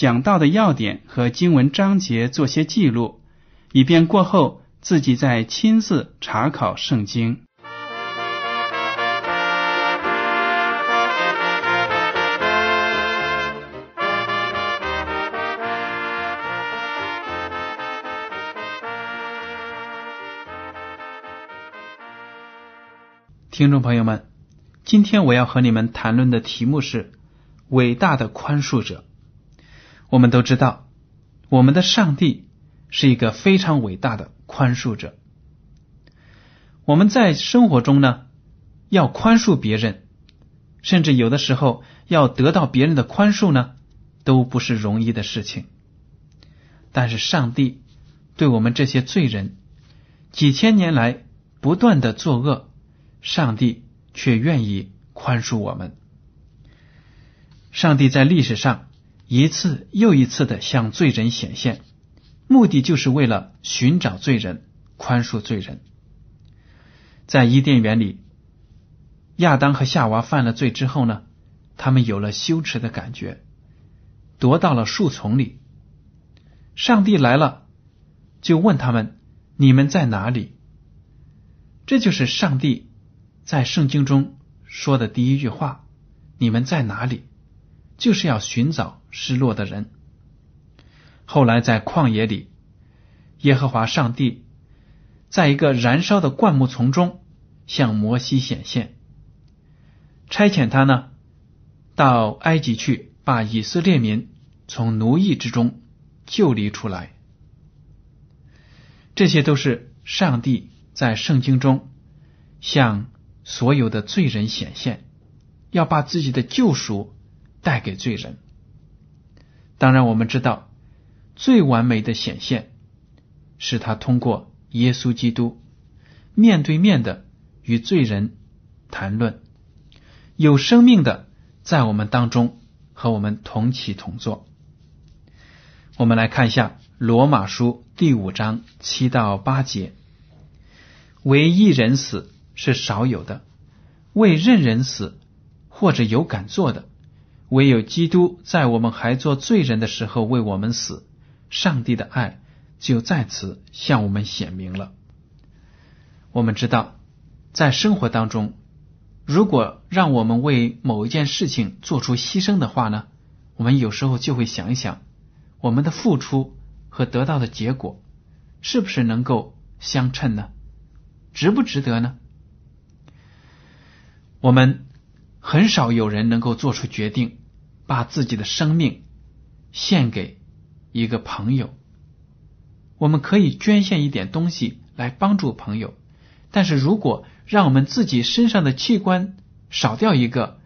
讲到的要点和经文章节做些记录，以便过后自己再亲自查考圣经。听众朋友们，今天我要和你们谈论的题目是“伟大的宽恕者”。我们都知道，我们的上帝是一个非常伟大的宽恕者。我们在生活中呢，要宽恕别人，甚至有的时候要得到别人的宽恕呢，都不是容易的事情。但是上帝对我们这些罪人，几千年来不断的作恶。上帝却愿意宽恕我们。上帝在历史上一次又一次的向罪人显现，目的就是为了寻找罪人，宽恕罪人。在伊甸园里，亚当和夏娃犯了罪之后呢，他们有了羞耻的感觉，躲到了树丛里。上帝来了，就问他们：“你们在哪里？”这就是上帝。在圣经中说的第一句话：“你们在哪里？”就是要寻找失落的人。后来在旷野里，耶和华上帝在一个燃烧的灌木丛中向摩西显现，差遣他呢到埃及去，把以色列民从奴役之中救离出来。这些都是上帝在圣经中向。所有的罪人显现，要把自己的救赎带给罪人。当然，我们知道最完美的显现是他通过耶稣基督面对面的与罪人谈论，有生命的在我们当中和我们同起同坐。我们来看一下罗马书第五章七到八节：唯一人死。是少有的，为任人死或者有敢做的，唯有基督在我们还做罪人的时候为我们死，上帝的爱就在此向我们显明了。我们知道，在生活当中，如果让我们为某一件事情做出牺牲的话呢，我们有时候就会想一想，我们的付出和得到的结果是不是能够相称呢？值不值得呢？我们很少有人能够做出决定，把自己的生命献给一个朋友。我们可以捐献一点东西来帮助朋友，但是如果让我们自己身上的器官少掉一个，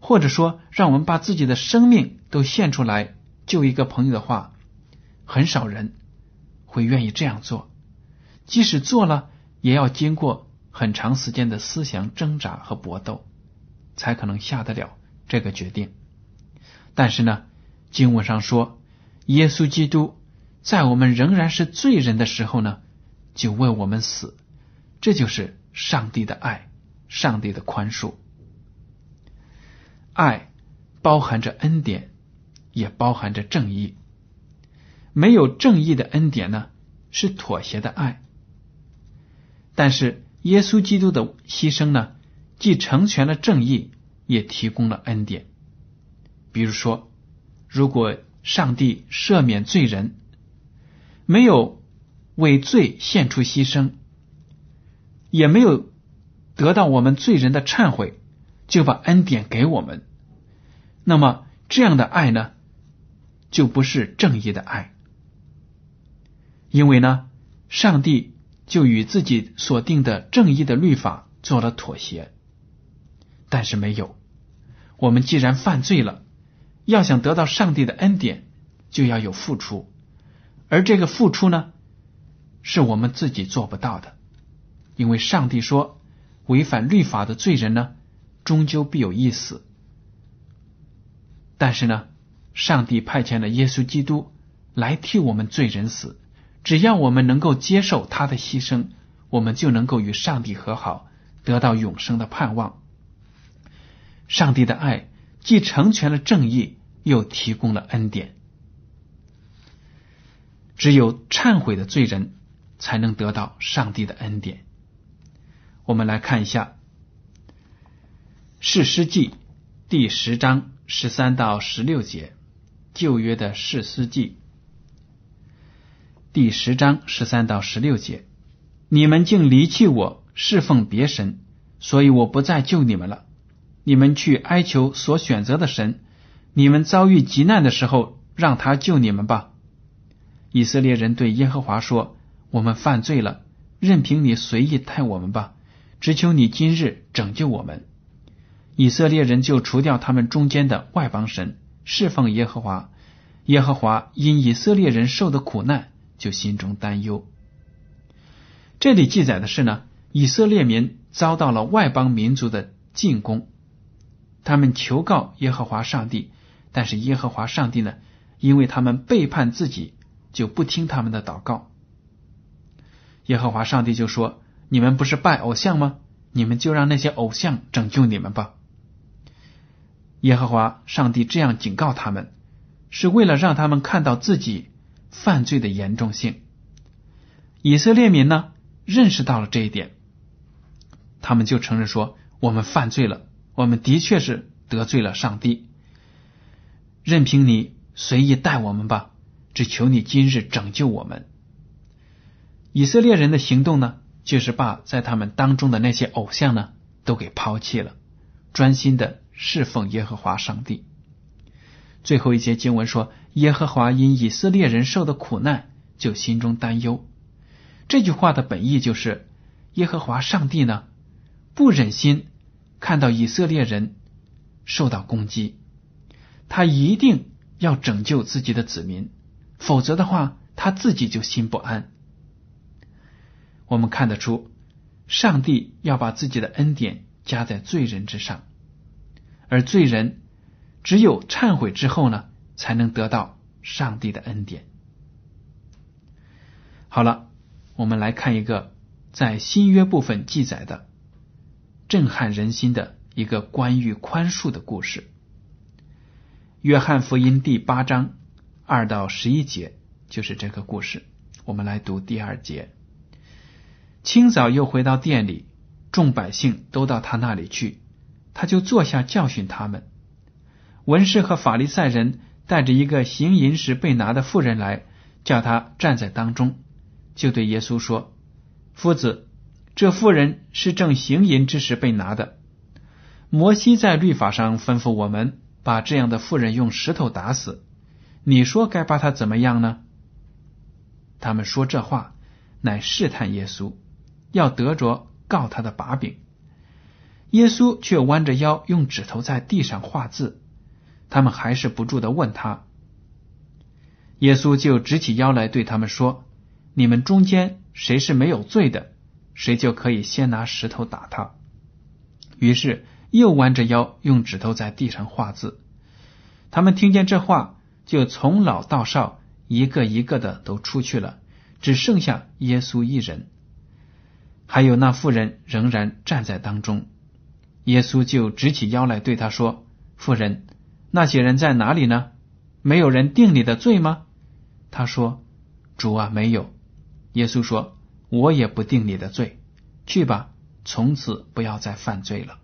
或者说让我们把自己的生命都献出来救一个朋友的话，很少人会愿意这样做。即使做了，也要经过。很长时间的思想挣扎和搏斗，才可能下得了这个决定。但是呢，经文上说，耶稣基督在我们仍然是罪人的时候呢，就为我们死。这就是上帝的爱，上帝的宽恕。爱包含着恩典，也包含着正义。没有正义的恩典呢，是妥协的爱。但是。耶稣基督的牺牲呢，既成全了正义，也提供了恩典。比如说，如果上帝赦免罪人，没有为罪献出牺牲，也没有得到我们罪人的忏悔，就把恩典给我们。那么这样的爱呢，就不是正义的爱，因为呢，上帝就与自己所定的正义的律法做了妥协。但是没有，我们既然犯罪了，要想得到上帝的恩典，就要有付出，而这个付出呢，是我们自己做不到的，因为上帝说，违反律法的罪人呢，终究必有一死。但是呢，上帝派遣了耶稣基督来替我们罪人死，只要我们能够接受他的牺牲，我们就能够与上帝和好，得到永生的盼望。上帝的爱既成全了正义，又提供了恩典。只有忏悔的罪人才能得到上帝的恩典。我们来看一下《士师记》第十章十三到十六节，旧约的《士师记》第十章十三到十六节：你们竟离弃我，侍奉别神，所以我不再救你们了。你们去哀求所选择的神，你们遭遇急难的时候，让他救你们吧。以色列人对耶和华说：“我们犯罪了，任凭你随意待我们吧，只求你今日拯救我们。”以色列人就除掉他们中间的外邦神，侍奉耶和华。耶和华因以色列人受的苦难，就心中担忧。这里记载的是呢，以色列民遭到了外邦民族的进攻。他们求告耶和华上帝，但是耶和华上帝呢？因为他们背叛自己，就不听他们的祷告。耶和华上帝就说：“你们不是拜偶像吗？你们就让那些偶像拯救你们吧。”耶和华上帝这样警告他们，是为了让他们看到自己犯罪的严重性。以色列民呢，认识到了这一点，他们就承认说：“我们犯罪了。”我们的确是得罪了上帝，任凭你随意待我们吧，只求你今日拯救我们。以色列人的行动呢，就是把在他们当中的那些偶像呢，都给抛弃了，专心的侍奉耶和华上帝。最后一节经文说：“耶和华因以色列人受的苦难，就心中担忧。”这句话的本意就是，耶和华上帝呢，不忍心。看到以色列人受到攻击，他一定要拯救自己的子民，否则的话，他自己就心不安。我们看得出，上帝要把自己的恩典加在罪人之上，而罪人只有忏悔之后呢，才能得到上帝的恩典。好了，我们来看一个在新约部分记载的。震撼人心的一个关于宽恕的故事，《约翰福音》第八章二到十一节就是这个故事。我们来读第二节。清早又回到店里，众百姓都到他那里去，他就坐下教训他们。文士和法利赛人带着一个行淫时被拿的妇人来，叫他站在当中，就对耶稣说：“夫子。”这妇人是正行淫之时被拿的。摩西在律法上吩咐我们把这样的妇人用石头打死。你说该把他怎么样呢？他们说这话，乃试探耶稣，要得着告他的把柄。耶稣却弯着腰，用指头在地上画字。他们还是不住的问他。耶稣就直起腰来对他们说：“你们中间谁是没有罪的？”谁就可以先拿石头打他。于是又弯着腰，用指头在地上画字。他们听见这话，就从老到少，一个一个的都出去了，只剩下耶稣一人。还有那妇人仍然站在当中。耶稣就直起腰来对他说：“妇人，那些人在哪里呢？没有人定你的罪吗？”他说：“主啊，没有。”耶稣说。我也不定你的罪，去吧，从此不要再犯罪了。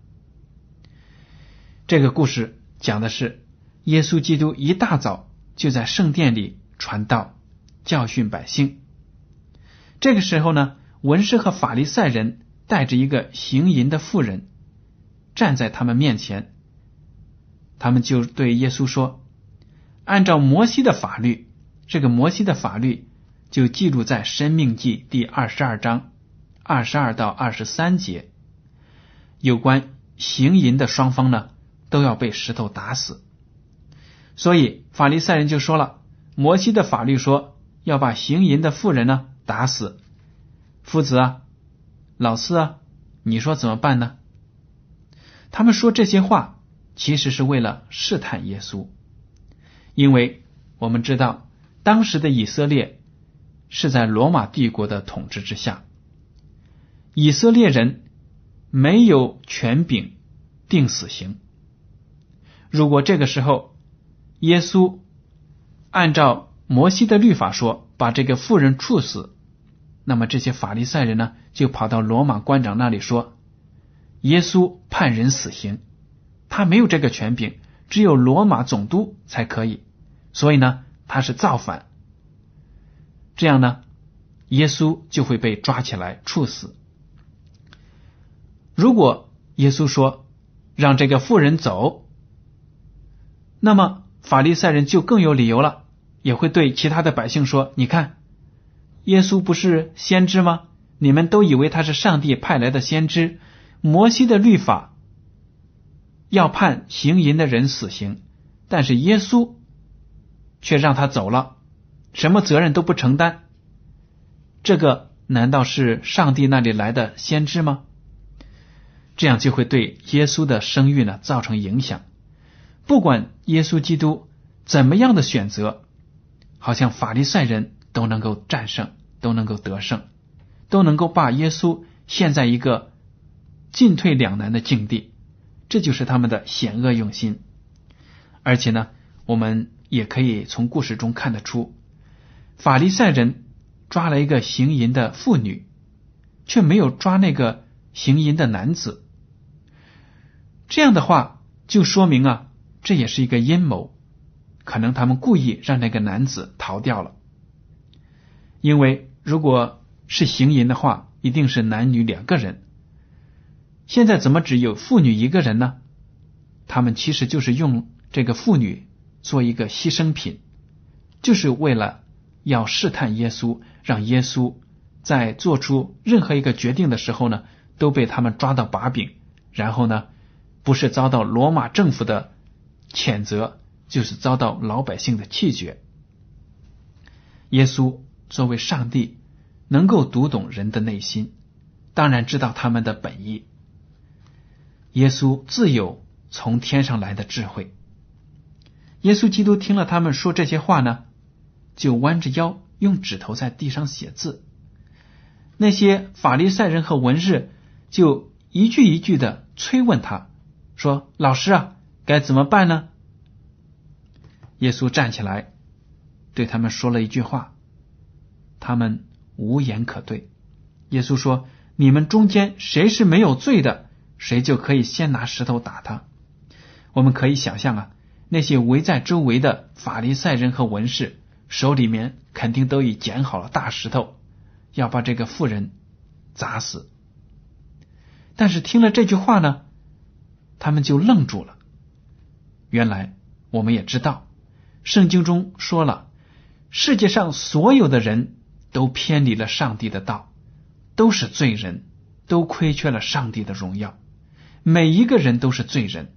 这个故事讲的是耶稣基督一大早就在圣殿里传道，教训百姓。这个时候呢，文士和法利赛人带着一个行淫的妇人站在他们面前，他们就对耶稣说：“按照摩西的法律，这个摩西的法律就记录在《生命记》第二十二章二十二到二十三节，有关行淫的双方呢，都要被石头打死。”所以法利赛人就说了：“摩西的法律说要把行淫的妇人呢打死。夫子啊，老四啊，你说怎么办呢？”他们说这些话其实是为了试探耶稣，因为我们知道当时的以色列是在罗马帝国的统治之下，以色列人没有权柄定死刑。如果这个时候，耶稣按照摩西的律法说，把这个妇人处死。那么这些法利赛人呢，就跑到罗马官长那里说，耶稣判人死刑，他没有这个权柄，只有罗马总督才可以。所以呢，他是造反。这样呢，耶稣就会被抓起来处死。如果耶稣说让这个妇人走，那么。法利赛人就更有理由了，也会对其他的百姓说：“你看，耶稣不是先知吗？你们都以为他是上帝派来的先知。摩西的律法要判行淫的人死刑，但是耶稣却让他走了，什么责任都不承担。这个难道是上帝那里来的先知吗？这样就会对耶稣的声誉呢造成影响。”不管耶稣基督怎么样的选择，好像法利赛人都能够战胜，都能够得胜，都能够把耶稣陷在一个进退两难的境地。这就是他们的险恶用心。而且呢，我们也可以从故事中看得出，法利赛人抓了一个行淫的妇女，却没有抓那个行淫的男子。这样的话，就说明啊。这也是一个阴谋，可能他们故意让那个男子逃掉了。因为如果是行淫的话，一定是男女两个人。现在怎么只有妇女一个人呢？他们其实就是用这个妇女做一个牺牲品，就是为了要试探耶稣，让耶稣在做出任何一个决定的时候呢，都被他们抓到把柄，然后呢，不是遭到罗马政府的。谴责就是遭到老百姓的弃绝。耶稣作为上帝，能够读懂人的内心，当然知道他们的本意。耶稣自有从天上来的智慧。耶稣基督听了他们说这些话呢，就弯着腰用指头在地上写字。那些法利赛人和文士就一句一句的催问他说：“老师啊。”该怎么办呢？耶稣站起来，对他们说了一句话，他们无言可对。耶稣说：“你们中间谁是没有罪的，谁就可以先拿石头打他。”我们可以想象啊，那些围在周围的法利赛人和文士手里面肯定都已捡好了大石头，要把这个妇人砸死。但是听了这句话呢，他们就愣住了。原来我们也知道，圣经中说了，世界上所有的人都偏离了上帝的道，都是罪人，都亏缺了上帝的荣耀。每一个人都是罪人。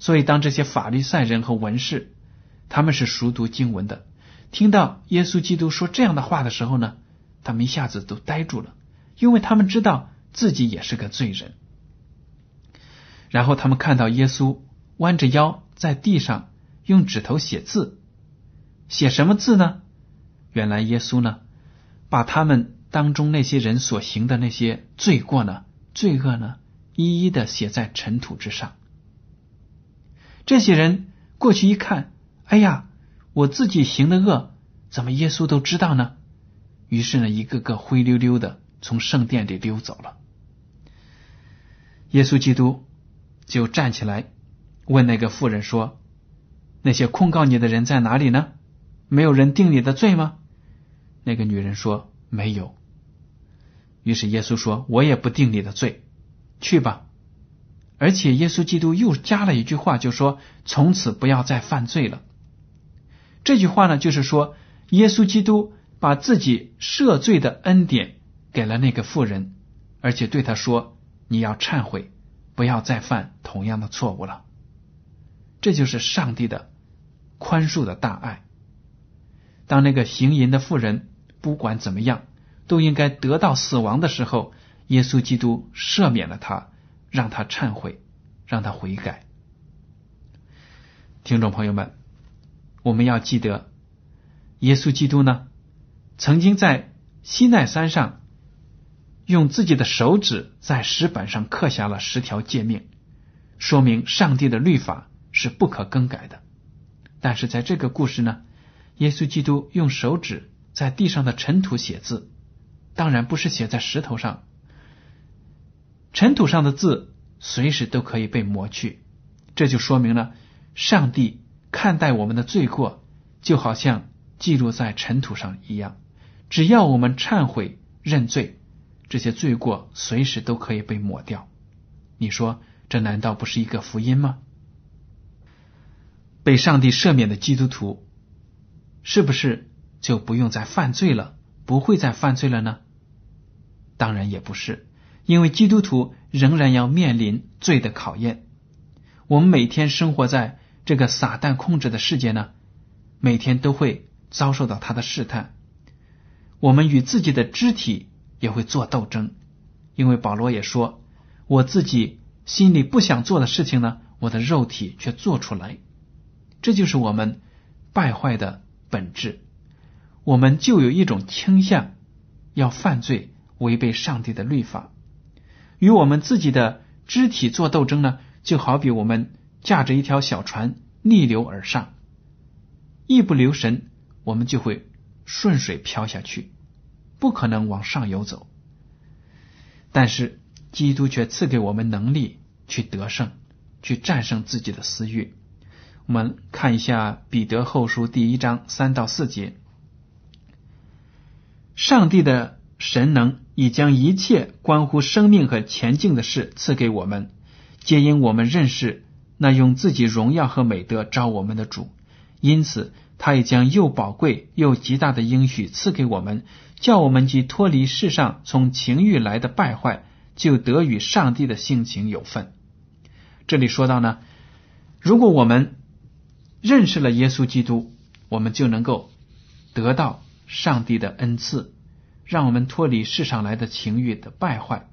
所以，当这些法律赛人和文士，他们是熟读经文的，听到耶稣基督说这样的话的时候呢，他们一下子都呆住了，因为他们知道自己也是个罪人。然后他们看到耶稣。弯着腰在地上用指头写字，写什么字呢？原来耶稣呢，把他们当中那些人所行的那些罪过呢、罪恶呢，一一的写在尘土之上。这些人过去一看，哎呀，我自己行的恶，怎么耶稣都知道呢？于是呢，一个个灰溜溜的从圣殿里溜走了。耶稣基督就站起来。问那个妇人说：“那些控告你的人在哪里呢？没有人定你的罪吗？那个女人说：“没有。”于是耶稣说：“我也不定你的罪，去吧。”而且耶稣基督又加了一句话，就说：“从此不要再犯罪了。”这句话呢，就是说耶稣基督把自己赦罪的恩典给了那个妇人，而且对他说：“你要忏悔，不要再犯同样的错误了。”这就是上帝的宽恕的大爱。当那个行淫的妇人不管怎么样都应该得到死亡的时候，耶稣基督赦免了他，让他忏悔，让他悔改。听众朋友们，我们要记得，耶稣基督呢，曾经在西奈山上用自己的手指在石板上刻下了十条诫命，说明上帝的律法。是不可更改的，但是在这个故事呢，耶稣基督用手指在地上的尘土写字，当然不是写在石头上，尘土上的字随时都可以被抹去，这就说明了上帝看待我们的罪过，就好像记录在尘土上一样，只要我们忏悔认罪，这些罪过随时都可以被抹掉。你说这难道不是一个福音吗？被上帝赦免的基督徒，是不是就不用再犯罪了？不会再犯罪了呢？当然也不是，因为基督徒仍然要面临罪的考验。我们每天生活在这个撒旦控制的世界呢，每天都会遭受到他的试探。我们与自己的肢体也会做斗争，因为保罗也说：“我自己心里不想做的事情呢，我的肉体却做出来。”这就是我们败坏的本质，我们就有一种倾向要犯罪，违背上帝的律法，与我们自己的肢体做斗争呢？就好比我们驾着一条小船逆流而上，一不留神，我们就会顺水漂下去，不可能往上游走。但是基督却赐给我们能力去得胜，去战胜自己的私欲。我们看一下《彼得后书》第一章三到四节：上帝的神能已将一切关乎生命和前进的事赐给我们，皆因我们认识那用自己荣耀和美德招我们的主。因此，他也将又宝贵又极大的应许赐给我们，叫我们既脱离世上从情欲来的败坏，就得与上帝的性情有份。这里说到呢，如果我们认识了耶稣基督，我们就能够得到上帝的恩赐，让我们脱离世上来的情欲的败坏，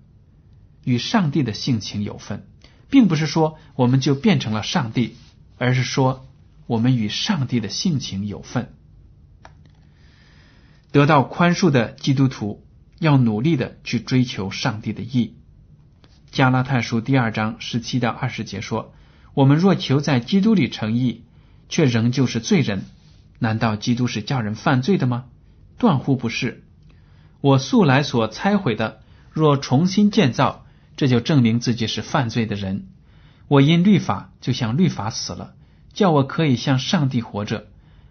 与上帝的性情有分，并不是说我们就变成了上帝，而是说我们与上帝的性情有份。得到宽恕的基督徒要努力的去追求上帝的义。加拉太书第二章十七到二十节说：“我们若求在基督里成义。”却仍旧是罪人，难道基督是叫人犯罪的吗？断乎不是。我素来所拆毁的，若重新建造，这就证明自己是犯罪的人。我因律法就像律法死了，叫我可以向上帝活着。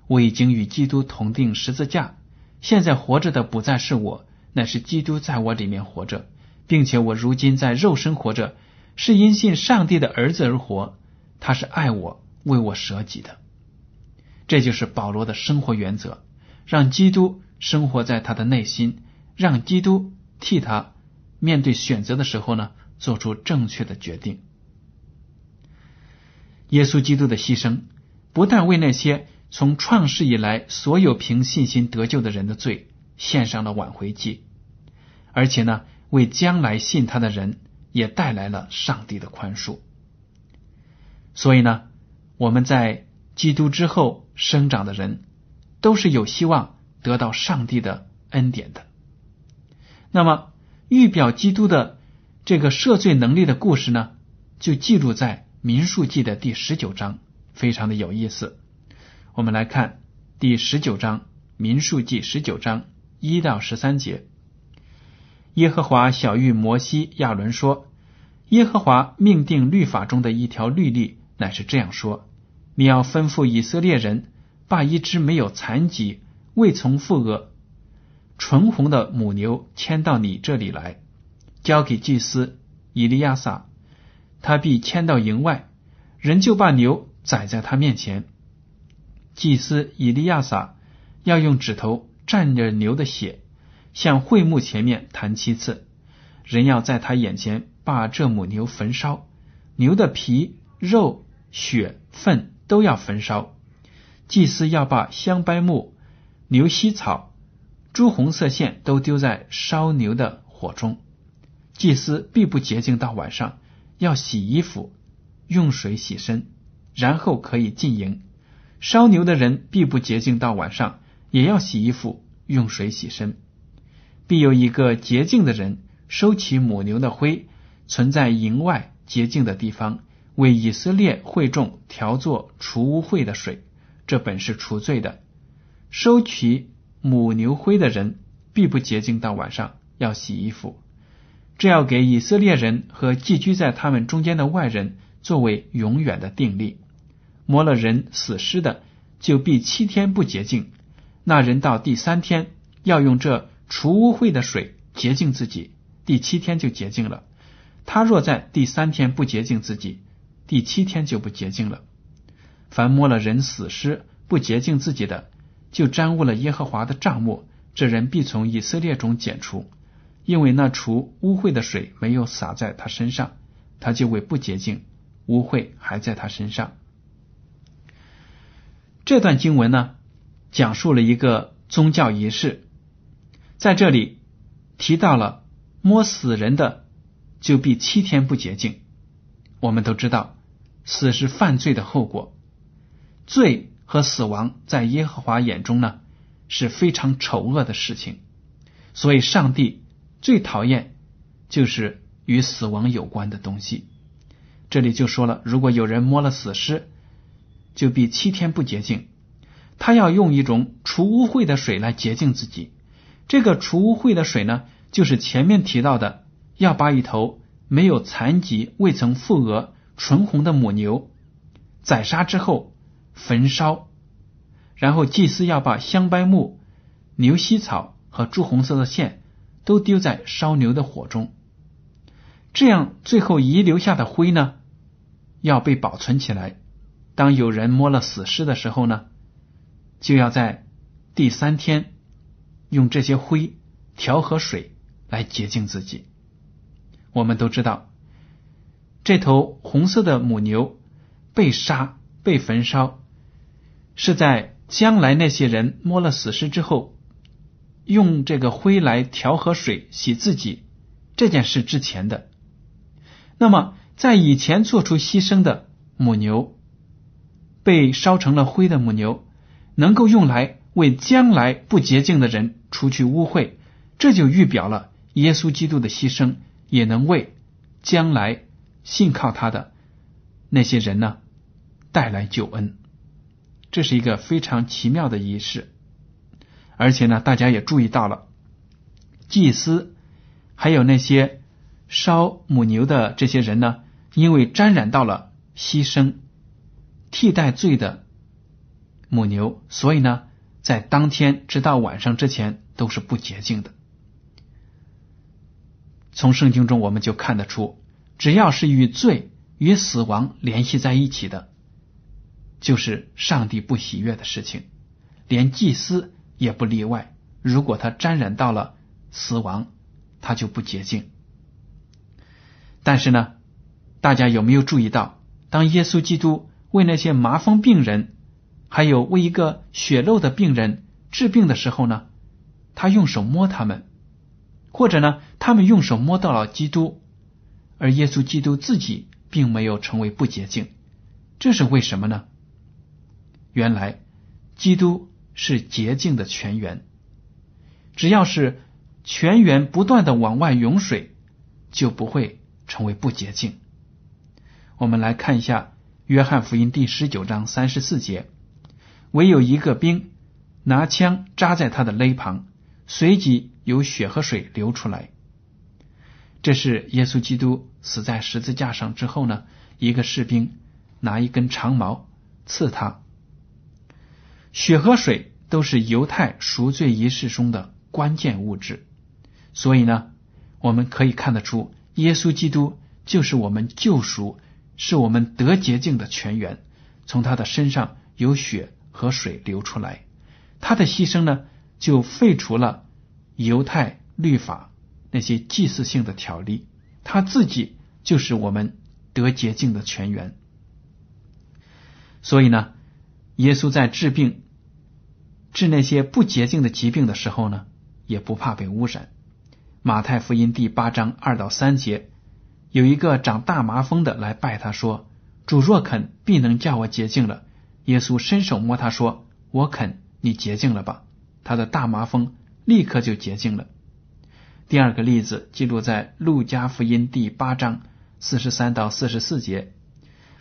我已经与基督同定十字架，现在活着的不再是我，乃是基督在我里面活着，并且我如今在肉身活着，是因信上帝的儿子而活。他是爱我，为我舍己的。这就是保罗的生活原则，让基督生活在他的内心，让基督替他面对选择的时候呢，做出正确的决定。耶稣基督的牺牲，不但为那些从创世以来所有凭信心得救的人的罪献上了挽回祭，而且呢，为将来信他的人也带来了上帝的宽恕。所以呢，我们在。基督之后生长的人，都是有希望得到上帝的恩典的。那么，预表基督的这个赦罪能力的故事呢，就记录在民数记的第十九章，非常的有意思。我们来看第十九章民数记十九章一到十三节。耶和华小谕摩西、亚伦说：“耶和华命定律法中的一条律例，乃是这样说。”你要吩咐以色列人，把一只没有残疾、未从腹额、纯红的母牛牵到你这里来，交给祭司以利亚撒，他必牵到营外，人就把牛宰在他面前。祭司以利亚撒要用指头蘸着牛的血，向会幕前面弹七次。人要在他眼前把这母牛焚烧，牛的皮、肉、血、粪都要焚烧。祭司要把香柏木、牛膝草、朱红色线都丢在烧牛的火中。祭司必不洁净到晚上，要洗衣服，用水洗身，然后可以进营。烧牛的人必不洁净到晚上，也要洗衣服，用水洗身。必有一个洁净的人收起母牛的灰，存在营外洁净的地方，为以色列会众调作除污秽的水。这本是除罪的。收取母牛灰的人必不洁净到晚上，要洗衣服。这要给以色列人和寄居在他们中间的外人作为永远的定例。摸了人死尸的，就必七天不洁净。那人到第三天要用这除污秽的水洁净自己，第七天就洁净了。他若在第三天不洁净自己，第七天就不洁净了。凡摸了人死尸不洁净自己的，就沾污了耶和华的帐幕，这人必从以色列中剪除。因为那除污秽的水没有洒在他身上，他就为不洁净，污秽还在他身上。这段经文呢，讲述了一个宗教仪式，在这里提到了摸死人的就必七天不洁净。我们都知道，死是犯罪的后果，罪和死亡在耶和华眼中呢是非常丑恶的事情，所以上帝。最讨厌就是与死亡有关的东西。这里就说了，如果有人摸了死尸，就必七天不洁净。他要用一种除污秽的水来洁净自己。这个除污秽的水呢，就是前面提到的，要把一头没有残疾、未曾复额、纯红的母牛宰杀之后焚烧，然后祭司要把香柏木、牛膝草和朱红色的线。都丢在烧牛的火中，这样最后遗留下的灰呢，要被保存起来。当有人摸了死尸的时候呢，就要在第三天用这些灰调和水来洁净自己。我们都知道，这头红色的母牛被杀、被焚烧，是在将来那些人摸了死尸之后。用这个灰来调和水洗自己这件事之前的，那么在以前做出牺牲的母牛，被烧成了灰的母牛，能够用来为将来不洁净的人除去污秽，这就预表了耶稣基督的牺牲也能为将来信靠他的那些人呢带来救恩。这是一个非常奇妙的仪式。而且呢，大家也注意到了，祭司还有那些烧母牛的这些人呢，因为沾染到了牺牲替代罪的母牛，所以呢，在当天直到晚上之前都是不洁净的。从圣经中我们就看得出，只要是与罪与死亡联系在一起的，就是上帝不喜悦的事情，连祭司。也不例外。如果他沾染到了死亡，他就不洁净。但是呢，大家有没有注意到，当耶稣基督为那些麻风病人，还有为一个血漏的病人治病的时候呢，他用手摸他们，或者呢，他们用手摸到了基督，而耶稣基督自己并没有成为不洁净，这是为什么呢？原来基督。是洁净的泉源，只要是泉源不断的往外涌水，就不会成为不洁净。我们来看一下《约翰福音》第十九章三十四节：唯有一个兵拿枪扎在他的肋旁，随即有血和水流出来。这是耶稣基督死在十字架上之后呢，一个士兵拿一根长矛刺他。血和水都是犹太赎罪仪式中的关键物质，所以呢，我们可以看得出，耶稣基督就是我们救赎，是我们得洁净的泉源。从他的身上有血和水流出来，他的牺牲呢，就废除了犹太律法那些祭祀性的条例，他自己就是我们得洁净的泉源。所以呢，耶稣在治病。治那些不洁净的疾病的时候呢，也不怕被污染。马太福音第八章二到三节，有一个长大麻风的来拜他说：“主若肯，必能叫我洁净了。”耶稣伸手摸他说：“我肯，你洁净了吧。”他的大麻风立刻就洁净了。第二个例子记录在路加福音第八章四十三到四十四节，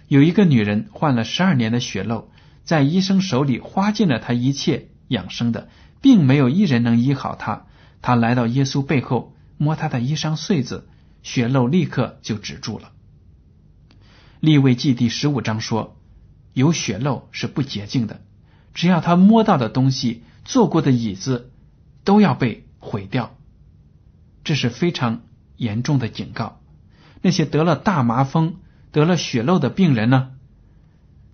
有一个女人患了十二年的血漏，在医生手里花尽了她一切。养生的，并没有一人能医好他。他来到耶稣背后，摸他的衣裳穗子，血漏立刻就止住了。立位记第十五章说，有血漏是不洁净的，只要他摸到的东西、坐过的椅子，都要被毁掉。这是非常严重的警告。那些得了大麻风、得了血漏的病人呢，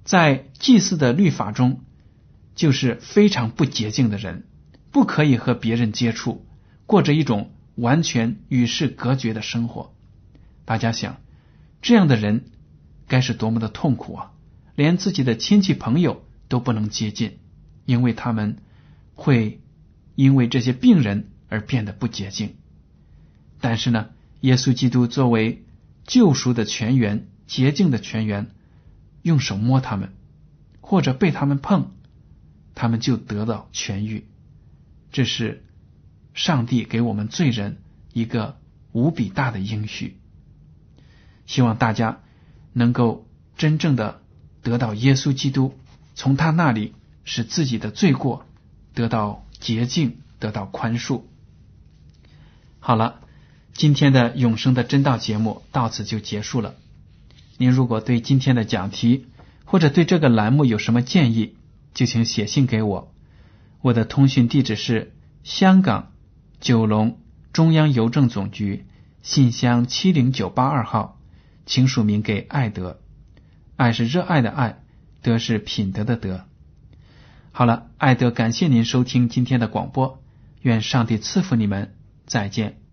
在祭祀的律法中。就是非常不洁净的人，不可以和别人接触，过着一种完全与世隔绝的生活。大家想，这样的人该是多么的痛苦啊！连自己的亲戚朋友都不能接近，因为他们会因为这些病人而变得不洁净。但是呢，耶稣基督作为救赎的泉源、洁净的泉源，用手摸他们，或者被他们碰。他们就得到痊愈，这是上帝给我们罪人一个无比大的应许。希望大家能够真正的得到耶稣基督，从他那里使自己的罪过得到洁净，得到宽恕。好了，今天的永生的真道节目到此就结束了。您如果对今天的讲题或者对这个栏目有什么建议，就请写信给我，我的通讯地址是香港九龙中央邮政总局信箱七零九八二号，请署名给爱德，爱是热爱的爱，德是品德的德。好了，爱德，感谢您收听今天的广播，愿上帝赐福你们，再见。